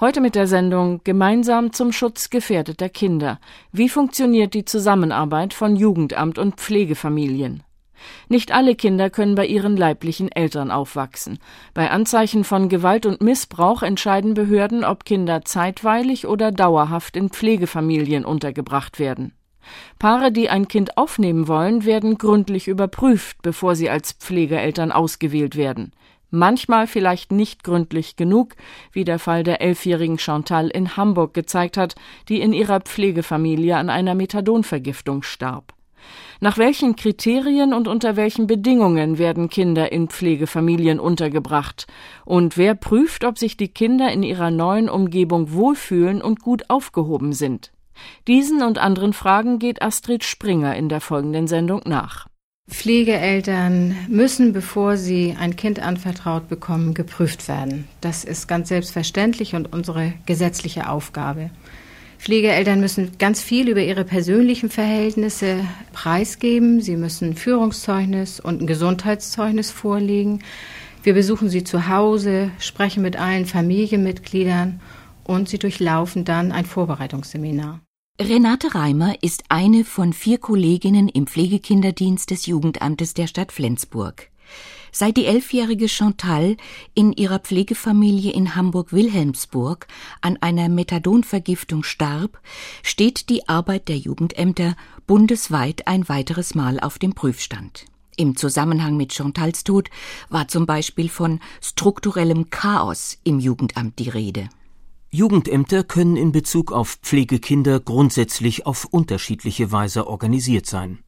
Heute mit der Sendung Gemeinsam zum Schutz gefährdeter Kinder. Wie funktioniert die Zusammenarbeit von Jugendamt und Pflegefamilien? Nicht alle Kinder können bei ihren leiblichen Eltern aufwachsen. Bei Anzeichen von Gewalt und Missbrauch entscheiden Behörden, ob Kinder zeitweilig oder dauerhaft in Pflegefamilien untergebracht werden. Paare, die ein Kind aufnehmen wollen, werden gründlich überprüft, bevor sie als Pflegeeltern ausgewählt werden manchmal vielleicht nicht gründlich genug, wie der Fall der elfjährigen Chantal in Hamburg gezeigt hat, die in ihrer Pflegefamilie an einer Methadonvergiftung starb. Nach welchen Kriterien und unter welchen Bedingungen werden Kinder in Pflegefamilien untergebracht? Und wer prüft, ob sich die Kinder in ihrer neuen Umgebung wohlfühlen und gut aufgehoben sind? Diesen und anderen Fragen geht Astrid Springer in der folgenden Sendung nach. Pflegeeltern müssen, bevor sie ein Kind anvertraut bekommen, geprüft werden. Das ist ganz selbstverständlich und unsere gesetzliche Aufgabe. Pflegeeltern müssen ganz viel über ihre persönlichen Verhältnisse preisgeben. Sie müssen Führungszeugnis und ein Gesundheitszeugnis vorlegen. Wir besuchen sie zu Hause, sprechen mit allen Familienmitgliedern und sie durchlaufen dann ein Vorbereitungsseminar. Renate Reimer ist eine von vier Kolleginnen im Pflegekinderdienst des Jugendamtes der Stadt Flensburg. Seit die elfjährige Chantal in ihrer Pflegefamilie in Hamburg-Wilhelmsburg an einer Methadonvergiftung starb, steht die Arbeit der Jugendämter bundesweit ein weiteres Mal auf dem Prüfstand. Im Zusammenhang mit Chantals Tod war zum Beispiel von strukturellem Chaos im Jugendamt die Rede. Jugendämter können in Bezug auf Pflegekinder grundsätzlich auf unterschiedliche Weise organisiert sein.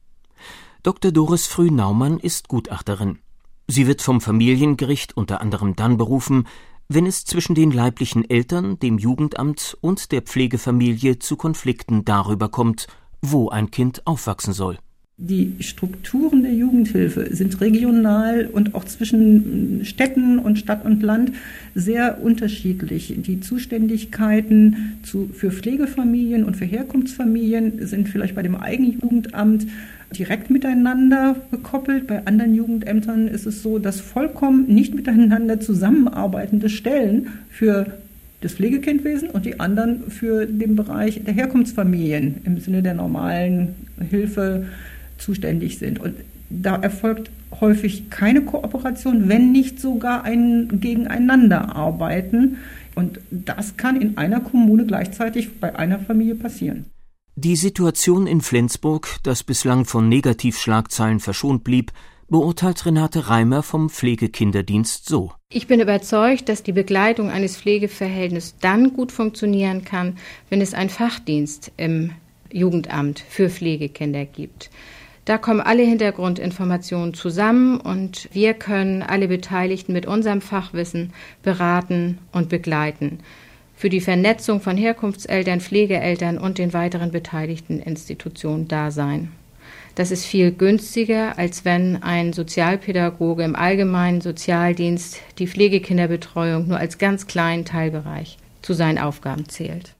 Dr. Doris Früh-Naumann ist Gutachterin. Sie wird vom Familiengericht unter anderem dann berufen, wenn es zwischen den leiblichen Eltern, dem Jugendamt und der Pflegefamilie zu Konflikten darüber kommt, wo ein Kind aufwachsen soll. Die Strukturen der Jugendhilfe sind regional und auch zwischen Städten und Stadt und Land sehr unterschiedlich. Die Zuständigkeiten zu, für Pflegefamilien und für Herkunftsfamilien sind vielleicht bei dem eigenen Jugendamt direkt miteinander gekoppelt. Bei anderen Jugendämtern ist es so, dass vollkommen nicht miteinander zusammenarbeitende Stellen für das Pflegekindwesen und die anderen für den Bereich der Herkunftsfamilien im Sinne der normalen Hilfe zuständig sind. Und da erfolgt häufig keine Kooperation, wenn nicht sogar ein Gegeneinander arbeiten. Und das kann in einer Kommune gleichzeitig bei einer Familie passieren. Die Situation in Flensburg, das bislang von Negativschlagzeilen verschont blieb, beurteilt Renate Reimer vom Pflegekinderdienst so. Ich bin überzeugt, dass die Begleitung eines Pflegeverhältnisses dann gut funktionieren kann, wenn es einen Fachdienst im Jugendamt für Pflegekinder gibt. Da kommen alle Hintergrundinformationen zusammen und wir können alle Beteiligten mit unserem Fachwissen beraten und begleiten. Für die Vernetzung von Herkunftseltern, Pflegeeltern und den weiteren beteiligten Institutionen da sein. Das ist viel günstiger, als wenn ein Sozialpädagoge im allgemeinen Sozialdienst die Pflegekinderbetreuung nur als ganz kleinen Teilbereich zu seinen Aufgaben zählt.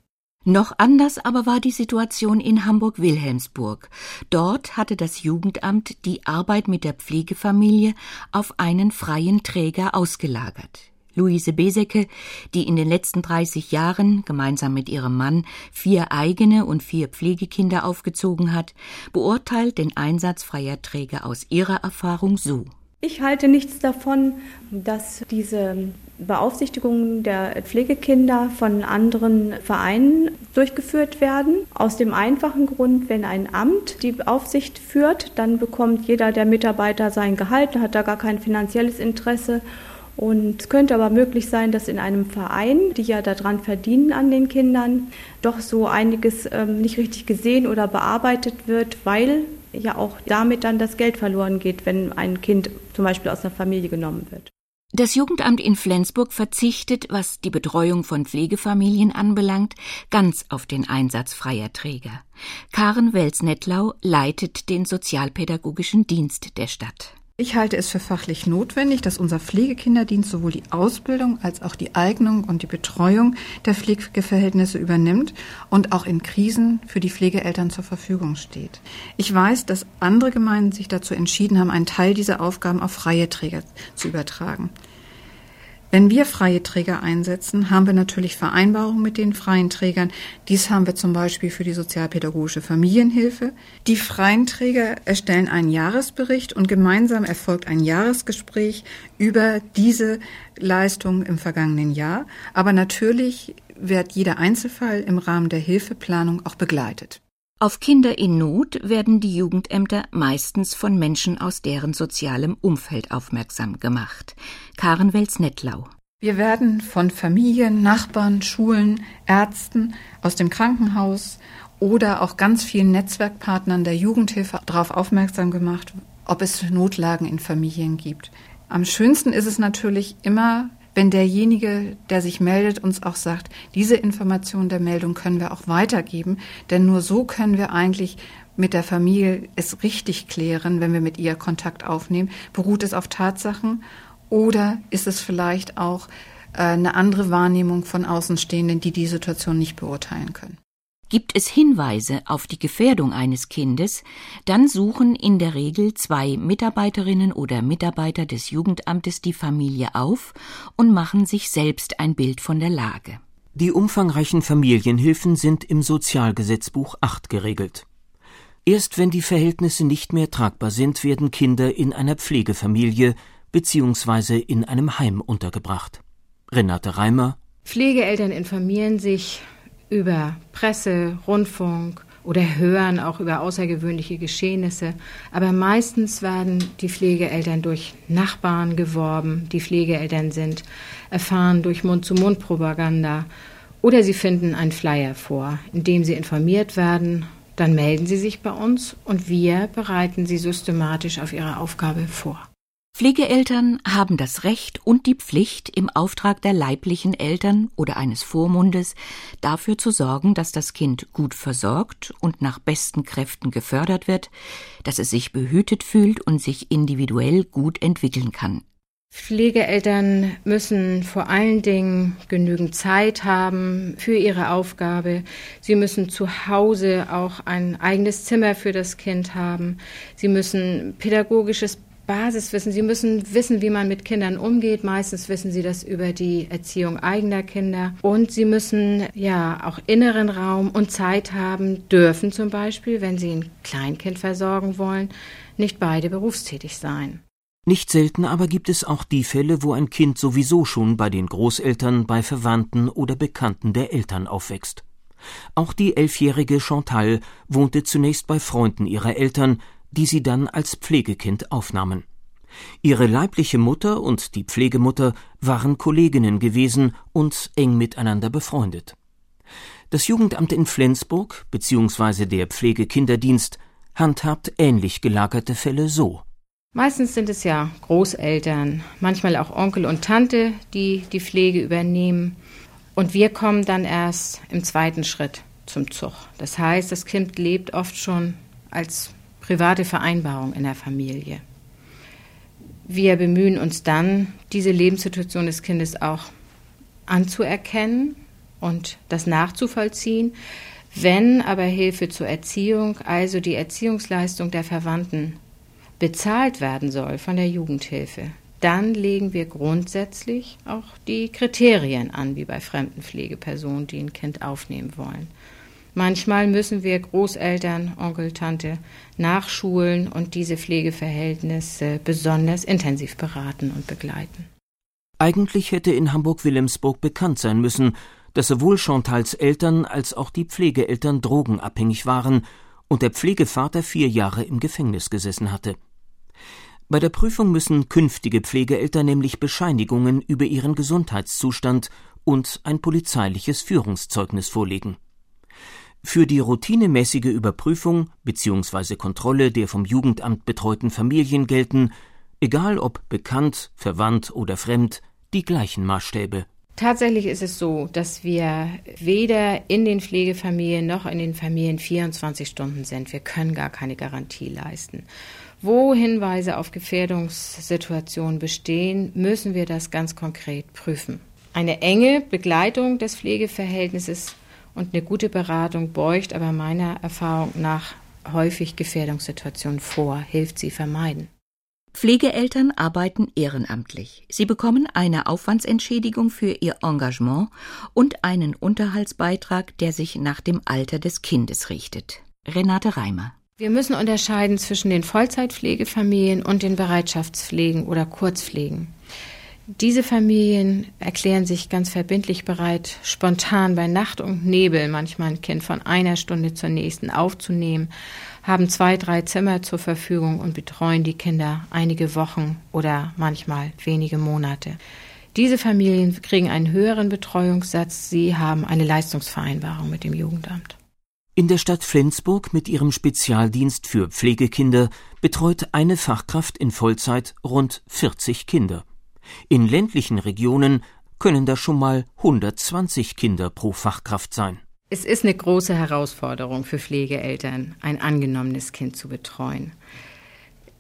Noch anders aber war die Situation in Hamburg-Wilhelmsburg. Dort hatte das Jugendamt die Arbeit mit der Pflegefamilie auf einen freien Träger ausgelagert. Luise Besecke, die in den letzten 30 Jahren gemeinsam mit ihrem Mann vier eigene und vier Pflegekinder aufgezogen hat, beurteilt den Einsatz freier Träger aus ihrer Erfahrung so. Ich halte nichts davon, dass diese Beaufsichtigungen der Pflegekinder von anderen Vereinen durchgeführt werden. Aus dem einfachen Grund, wenn ein Amt die Aufsicht führt, dann bekommt jeder der Mitarbeiter sein Gehalt, hat da gar kein finanzielles Interesse. Und es könnte aber möglich sein, dass in einem Verein, die ja daran verdienen an den Kindern, doch so einiges ähm, nicht richtig gesehen oder bearbeitet wird, weil ja auch damit dann das Geld verloren geht, wenn ein Kind zum Beispiel aus einer Familie genommen wird. Das Jugendamt in Flensburg verzichtet, was die Betreuung von Pflegefamilien anbelangt, ganz auf den Einsatz freier Träger. Karen Welsnettlau leitet den sozialpädagogischen Dienst der Stadt. Ich halte es für fachlich notwendig, dass unser Pflegekinderdienst sowohl die Ausbildung als auch die Eignung und die Betreuung der Pflegeverhältnisse übernimmt und auch in Krisen für die Pflegeeltern zur Verfügung steht. Ich weiß, dass andere Gemeinden sich dazu entschieden haben, einen Teil dieser Aufgaben auf freie Träger zu übertragen. Wenn wir freie Träger einsetzen, haben wir natürlich Vereinbarungen mit den freien Trägern. Dies haben wir zum Beispiel für die sozialpädagogische Familienhilfe. Die freien Träger erstellen einen Jahresbericht und gemeinsam erfolgt ein Jahresgespräch über diese Leistung im vergangenen Jahr. Aber natürlich wird jeder Einzelfall im Rahmen der Hilfeplanung auch begleitet. Auf Kinder in Not werden die Jugendämter meistens von Menschen aus deren sozialem Umfeld aufmerksam gemacht. Karen Wels-Nettlau. Wir werden von Familien, Nachbarn, Schulen, Ärzten aus dem Krankenhaus oder auch ganz vielen Netzwerkpartnern der Jugendhilfe darauf aufmerksam gemacht, ob es Notlagen in Familien gibt. Am schönsten ist es natürlich immer, wenn derjenige, der sich meldet, uns auch sagt, diese Information der Meldung können wir auch weitergeben, denn nur so können wir eigentlich mit der Familie es richtig klären, wenn wir mit ihr Kontakt aufnehmen. Beruht es auf Tatsachen oder ist es vielleicht auch äh, eine andere Wahrnehmung von Außenstehenden, die die Situation nicht beurteilen können? Gibt es Hinweise auf die Gefährdung eines Kindes, dann suchen in der Regel zwei Mitarbeiterinnen oder Mitarbeiter des Jugendamtes die Familie auf und machen sich selbst ein Bild von der Lage. Die umfangreichen Familienhilfen sind im Sozialgesetzbuch 8 geregelt. Erst wenn die Verhältnisse nicht mehr tragbar sind, werden Kinder in einer Pflegefamilie bzw. in einem Heim untergebracht. Renate Reimer Pflegeeltern informieren sich über Presse, Rundfunk oder hören auch über außergewöhnliche Geschehnisse. Aber meistens werden die Pflegeeltern durch Nachbarn geworben. Die Pflegeeltern sind erfahren durch Mund-zu-Mund-Propaganda. Oder sie finden einen Flyer vor, in dem sie informiert werden. Dann melden sie sich bei uns und wir bereiten sie systematisch auf ihre Aufgabe vor. Pflegeeltern haben das Recht und die Pflicht, im Auftrag der leiblichen Eltern oder eines Vormundes dafür zu sorgen, dass das Kind gut versorgt und nach besten Kräften gefördert wird, dass es sich behütet fühlt und sich individuell gut entwickeln kann. Pflegeeltern müssen vor allen Dingen genügend Zeit haben für ihre Aufgabe. Sie müssen zu Hause auch ein eigenes Zimmer für das Kind haben. Sie müssen pädagogisches Basiswissen. Sie müssen wissen, wie man mit Kindern umgeht. Meistens wissen Sie das über die Erziehung eigener Kinder. Und Sie müssen ja auch inneren Raum und Zeit haben dürfen zum Beispiel, wenn Sie ein Kleinkind versorgen wollen, nicht beide berufstätig sein. Nicht selten aber gibt es auch die Fälle, wo ein Kind sowieso schon bei den Großeltern, bei Verwandten oder Bekannten der Eltern aufwächst. Auch die elfjährige Chantal wohnte zunächst bei Freunden ihrer Eltern, die sie dann als Pflegekind aufnahmen. Ihre leibliche Mutter und die Pflegemutter waren Kolleginnen gewesen und eng miteinander befreundet. Das Jugendamt in Flensburg bzw. der Pflegekinderdienst handhabt ähnlich gelagerte Fälle so. Meistens sind es ja Großeltern, manchmal auch Onkel und Tante, die die Pflege übernehmen. Und wir kommen dann erst im zweiten Schritt zum Zug. Das heißt, das Kind lebt oft schon als private Vereinbarung in der Familie. Wir bemühen uns dann, diese Lebenssituation des Kindes auch anzuerkennen und das nachzuvollziehen. Wenn aber Hilfe zur Erziehung, also die Erziehungsleistung der Verwandten, bezahlt werden soll von der Jugendhilfe, dann legen wir grundsätzlich auch die Kriterien an, wie bei fremden Pflegepersonen, die ein Kind aufnehmen wollen. Manchmal müssen wir Großeltern, Onkel, Tante nachschulen und diese Pflegeverhältnisse besonders intensiv beraten und begleiten. Eigentlich hätte in Hamburg-Wilhelmsburg bekannt sein müssen, dass sowohl Chantals Eltern als auch die Pflegeeltern drogenabhängig waren und der Pflegevater vier Jahre im Gefängnis gesessen hatte. Bei der Prüfung müssen künftige Pflegeeltern nämlich Bescheinigungen über ihren Gesundheitszustand und ein polizeiliches Führungszeugnis vorlegen. Für die routinemäßige Überprüfung bzw. Kontrolle der vom Jugendamt betreuten Familien gelten, egal ob bekannt, verwandt oder fremd, die gleichen Maßstäbe. Tatsächlich ist es so, dass wir weder in den Pflegefamilien noch in den Familien 24 Stunden sind. Wir können gar keine Garantie leisten. Wo Hinweise auf Gefährdungssituationen bestehen, müssen wir das ganz konkret prüfen. Eine enge Begleitung des Pflegeverhältnisses und eine gute Beratung beugt aber meiner Erfahrung nach häufig Gefährdungssituationen vor, hilft sie vermeiden. Pflegeeltern arbeiten ehrenamtlich. Sie bekommen eine Aufwandsentschädigung für ihr Engagement und einen Unterhaltsbeitrag, der sich nach dem Alter des Kindes richtet. Renate Reimer. Wir müssen unterscheiden zwischen den Vollzeitpflegefamilien und den Bereitschaftspflegen oder Kurzpflegen. Diese Familien erklären sich ganz verbindlich bereit, spontan bei Nacht und Nebel manchmal ein Kind von einer Stunde zur nächsten aufzunehmen, haben zwei, drei Zimmer zur Verfügung und betreuen die Kinder einige Wochen oder manchmal wenige Monate. Diese Familien kriegen einen höheren Betreuungssatz, sie haben eine Leistungsvereinbarung mit dem Jugendamt. In der Stadt Flensburg mit ihrem Spezialdienst für Pflegekinder betreut eine Fachkraft in Vollzeit rund 40 Kinder. In ländlichen Regionen können da schon mal 120 Kinder pro Fachkraft sein. Es ist eine große Herausforderung für Pflegeeltern, ein angenommenes Kind zu betreuen.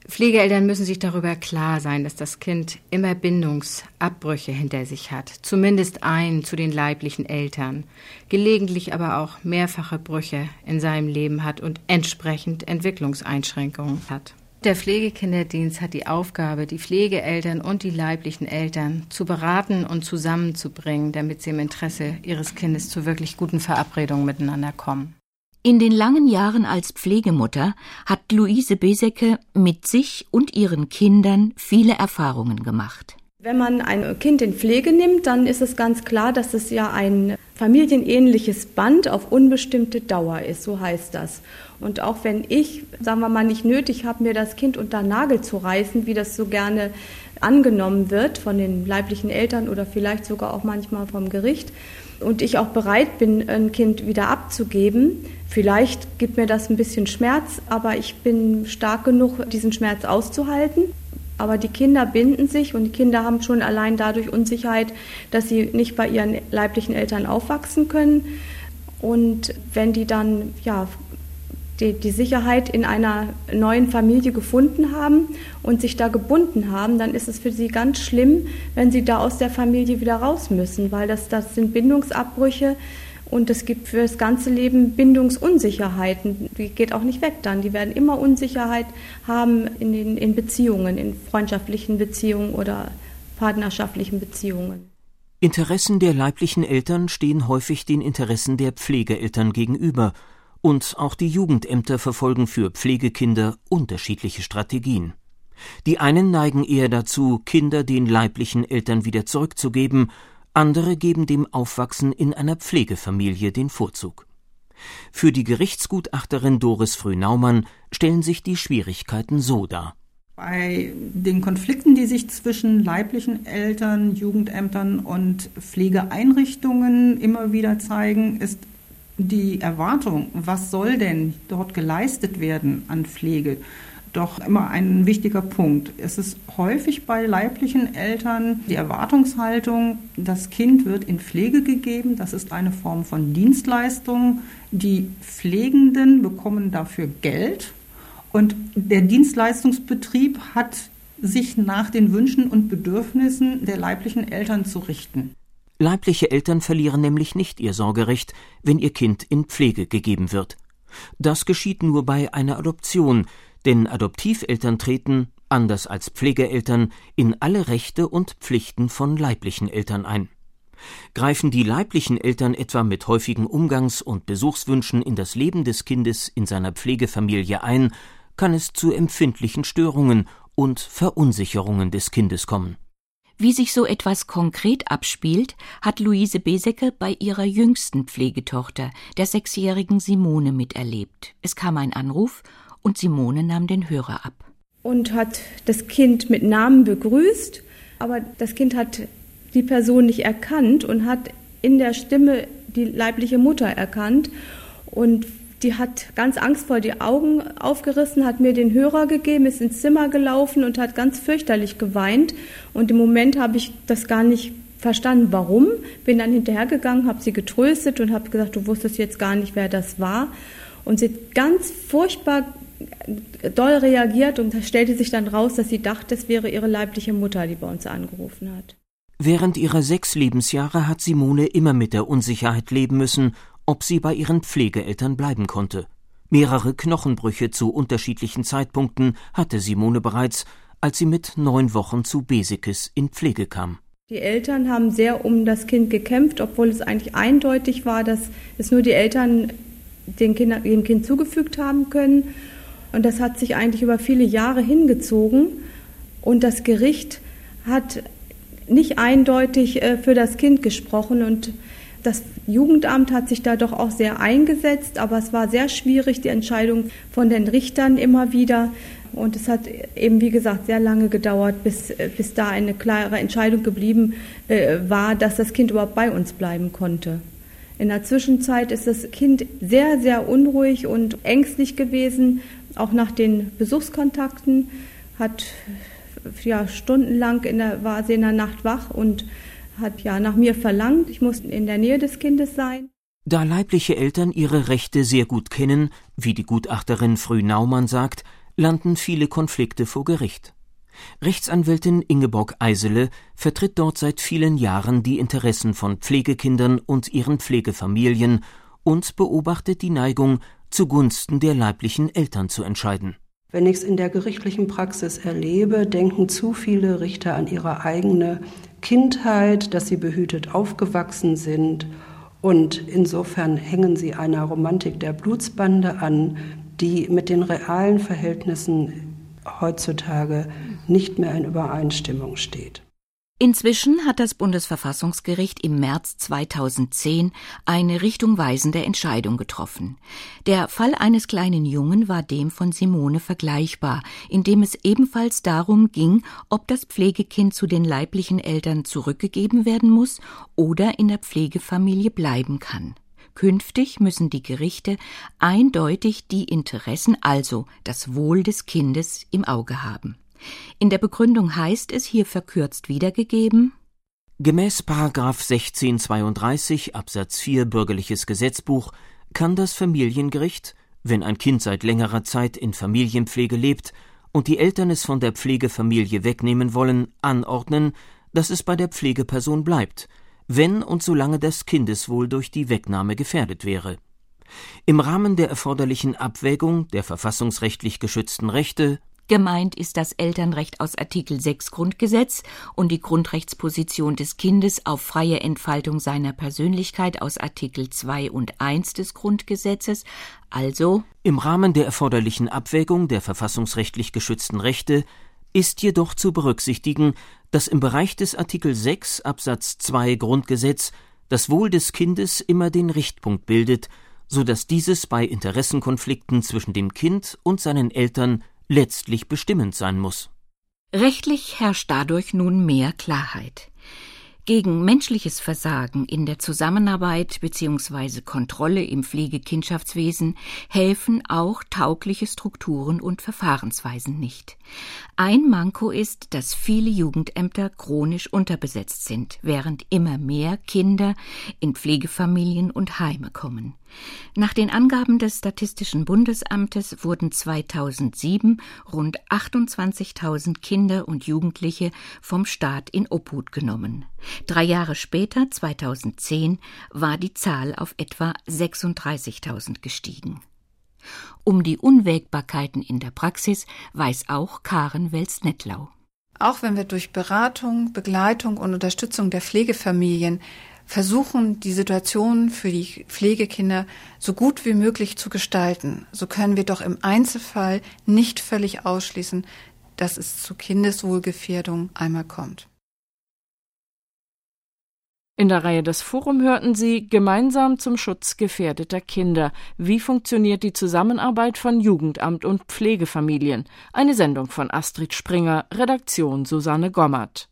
Pflegeeltern müssen sich darüber klar sein, dass das Kind immer Bindungsabbrüche hinter sich hat, zumindest einen zu den leiblichen Eltern, gelegentlich aber auch mehrfache Brüche in seinem Leben hat und entsprechend Entwicklungseinschränkungen hat. Der Pflegekinderdienst hat die Aufgabe, die Pflegeeltern und die leiblichen Eltern zu beraten und zusammenzubringen, damit sie im Interesse ihres Kindes zu wirklich guten Verabredungen miteinander kommen. In den langen Jahren als Pflegemutter hat Luise Besecke mit sich und ihren Kindern viele Erfahrungen gemacht. Wenn man ein Kind in Pflege nimmt, dann ist es ganz klar, dass es ja ein familienähnliches Band auf unbestimmte Dauer ist, so heißt das. Und auch wenn ich, sagen wir mal, nicht nötig habe, mir das Kind unter Nagel zu reißen, wie das so gerne angenommen wird von den leiblichen Eltern oder vielleicht sogar auch manchmal vom Gericht, und ich auch bereit bin, ein Kind wieder abzugeben, vielleicht gibt mir das ein bisschen Schmerz, aber ich bin stark genug, diesen Schmerz auszuhalten. Aber die Kinder binden sich und die Kinder haben schon allein dadurch Unsicherheit, dass sie nicht bei ihren leiblichen Eltern aufwachsen können. Und wenn die dann ja die, die Sicherheit in einer neuen Familie gefunden haben und sich da gebunden haben, dann ist es für sie ganz schlimm, wenn sie da aus der Familie wieder raus müssen, weil das, das sind Bindungsabbrüche und es gibt für das ganze Leben Bindungsunsicherheiten. Die geht auch nicht weg dann. Die werden immer Unsicherheit haben in, den, in Beziehungen, in freundschaftlichen Beziehungen oder partnerschaftlichen Beziehungen. Interessen der leiblichen Eltern stehen häufig den Interessen der Pflegeeltern gegenüber – und auch die Jugendämter verfolgen für Pflegekinder unterschiedliche Strategien. Die einen neigen eher dazu, Kinder den leiblichen Eltern wieder zurückzugeben, andere geben dem Aufwachsen in einer Pflegefamilie den Vorzug. Für die Gerichtsgutachterin Doris Früh-Naumann stellen sich die Schwierigkeiten so dar. Bei den Konflikten, die sich zwischen leiblichen Eltern, Jugendämtern und Pflegeeinrichtungen immer wieder zeigen, ist die Erwartung, was soll denn dort geleistet werden an Pflege, doch immer ein wichtiger Punkt. Es ist häufig bei leiblichen Eltern die Erwartungshaltung, das Kind wird in Pflege gegeben, das ist eine Form von Dienstleistung. Die Pflegenden bekommen dafür Geld und der Dienstleistungsbetrieb hat sich nach den Wünschen und Bedürfnissen der leiblichen Eltern zu richten. Leibliche Eltern verlieren nämlich nicht ihr Sorgerecht, wenn ihr Kind in Pflege gegeben wird. Das geschieht nur bei einer Adoption, denn Adoptiveltern treten, anders als Pflegeeltern, in alle Rechte und Pflichten von leiblichen Eltern ein. Greifen die leiblichen Eltern etwa mit häufigen Umgangs- und Besuchswünschen in das Leben des Kindes in seiner Pflegefamilie ein, kann es zu empfindlichen Störungen und Verunsicherungen des Kindes kommen. Wie sich so etwas konkret abspielt, hat Luise Besecke bei ihrer jüngsten Pflegetochter, der sechsjährigen Simone, miterlebt. Es kam ein Anruf und Simone nahm den Hörer ab. Und hat das Kind mit Namen begrüßt, aber das Kind hat die Person nicht erkannt und hat in der Stimme die leibliche Mutter erkannt und die hat ganz angstvoll die Augen aufgerissen, hat mir den Hörer gegeben, ist ins Zimmer gelaufen und hat ganz fürchterlich geweint. Und im Moment habe ich das gar nicht verstanden, warum. Bin dann hinterhergegangen, habe sie getröstet und habe gesagt, du wusstest jetzt gar nicht, wer das war. Und sie hat ganz furchtbar doll reagiert und stellte sich dann raus, dass sie dachte, es wäre ihre leibliche Mutter, die bei uns angerufen hat. Während ihrer sechs Lebensjahre hat Simone immer mit der Unsicherheit leben müssen, ob sie bei ihren Pflegeeltern bleiben konnte. Mehrere Knochenbrüche zu unterschiedlichen Zeitpunkten hatte Simone bereits, als sie mit neun Wochen zu Besekes in Pflege kam. Die Eltern haben sehr um das Kind gekämpft, obwohl es eigentlich eindeutig war, dass es nur die Eltern den Kinder, dem Kind zugefügt haben können. Und das hat sich eigentlich über viele Jahre hingezogen. Und das Gericht hat nicht eindeutig äh, für das Kind gesprochen. Und das Jugendamt hat sich da doch auch sehr eingesetzt, aber es war sehr schwierig, die Entscheidung von den Richtern immer wieder. Und es hat eben, wie gesagt, sehr lange gedauert, bis, äh, bis da eine klare Entscheidung geblieben äh, war, dass das Kind überhaupt bei uns bleiben konnte. In der Zwischenzeit ist das Kind sehr, sehr unruhig und ängstlich gewesen, auch nach den Besuchskontakten, hat ja stundenlang in der, war sie in der Nacht wach und hat ja nach mir verlangt. Ich musste in der Nähe des Kindes sein. Da leibliche Eltern ihre Rechte sehr gut kennen, wie die Gutachterin Früh Naumann sagt, landen viele Konflikte vor Gericht. Rechtsanwältin Ingeborg Eisele vertritt dort seit vielen Jahren die Interessen von Pflegekindern und ihren Pflegefamilien und beobachtet die Neigung, zugunsten der leiblichen Eltern zu entscheiden. Wenn ich es in der gerichtlichen Praxis erlebe, denken zu viele Richter an ihre eigene Kindheit, dass sie behütet aufgewachsen sind. Und insofern hängen sie einer Romantik der Blutsbande an, die mit den realen Verhältnissen heutzutage nicht mehr in Übereinstimmung steht. Inzwischen hat das Bundesverfassungsgericht im März 2010 eine richtungweisende Entscheidung getroffen. Der Fall eines kleinen Jungen war dem von Simone vergleichbar, in dem es ebenfalls darum ging, ob das Pflegekind zu den leiblichen Eltern zurückgegeben werden muss oder in der Pflegefamilie bleiben kann. Künftig müssen die Gerichte eindeutig die Interessen, also das Wohl des Kindes, im Auge haben. In der Begründung heißt es hier verkürzt wiedergegeben Gemäß 1632 Absatz 4 Bürgerliches Gesetzbuch kann das Familiengericht, wenn ein Kind seit längerer Zeit in Familienpflege lebt und die Eltern es von der Pflegefamilie wegnehmen wollen, anordnen, dass es bei der Pflegeperson bleibt, wenn und solange das Kindeswohl durch die Wegnahme gefährdet wäre. Im Rahmen der erforderlichen Abwägung der verfassungsrechtlich geschützten Rechte Gemeint ist das Elternrecht aus Artikel 6 Grundgesetz und die Grundrechtsposition des Kindes auf freie Entfaltung seiner Persönlichkeit aus Artikel 2 und 1 des Grundgesetzes, also im Rahmen der erforderlichen Abwägung der verfassungsrechtlich geschützten Rechte ist jedoch zu berücksichtigen, dass im Bereich des Artikel 6 Absatz 2 Grundgesetz das Wohl des Kindes immer den Richtpunkt bildet, so dass dieses bei Interessenkonflikten zwischen dem Kind und seinen Eltern letztlich bestimmend sein muss. Rechtlich herrscht dadurch nun mehr Klarheit. Gegen menschliches Versagen in der Zusammenarbeit bzw. Kontrolle im Pflegekindschaftswesen helfen auch taugliche Strukturen und Verfahrensweisen nicht. Ein Manko ist, dass viele Jugendämter chronisch unterbesetzt sind, während immer mehr Kinder in Pflegefamilien und Heime kommen. Nach den Angaben des Statistischen Bundesamtes wurden 2007 rund 28.000 Kinder und Jugendliche vom Staat in Obhut genommen. Drei Jahre später, 2010, war die Zahl auf etwa 36.000 gestiegen. Um die Unwägbarkeiten in der Praxis weiß auch Karen Wels-Nettlau. Auch wenn wir durch Beratung, Begleitung und Unterstützung der Pflegefamilien versuchen, die Situation für die Pflegekinder so gut wie möglich zu gestalten, so können wir doch im Einzelfall nicht völlig ausschließen, dass es zu Kindeswohlgefährdung einmal kommt. In der Reihe des Forum hörten Sie Gemeinsam zum Schutz gefährdeter Kinder. Wie funktioniert die Zusammenarbeit von Jugendamt und Pflegefamilien? Eine Sendung von Astrid Springer, Redaktion Susanne Gommert.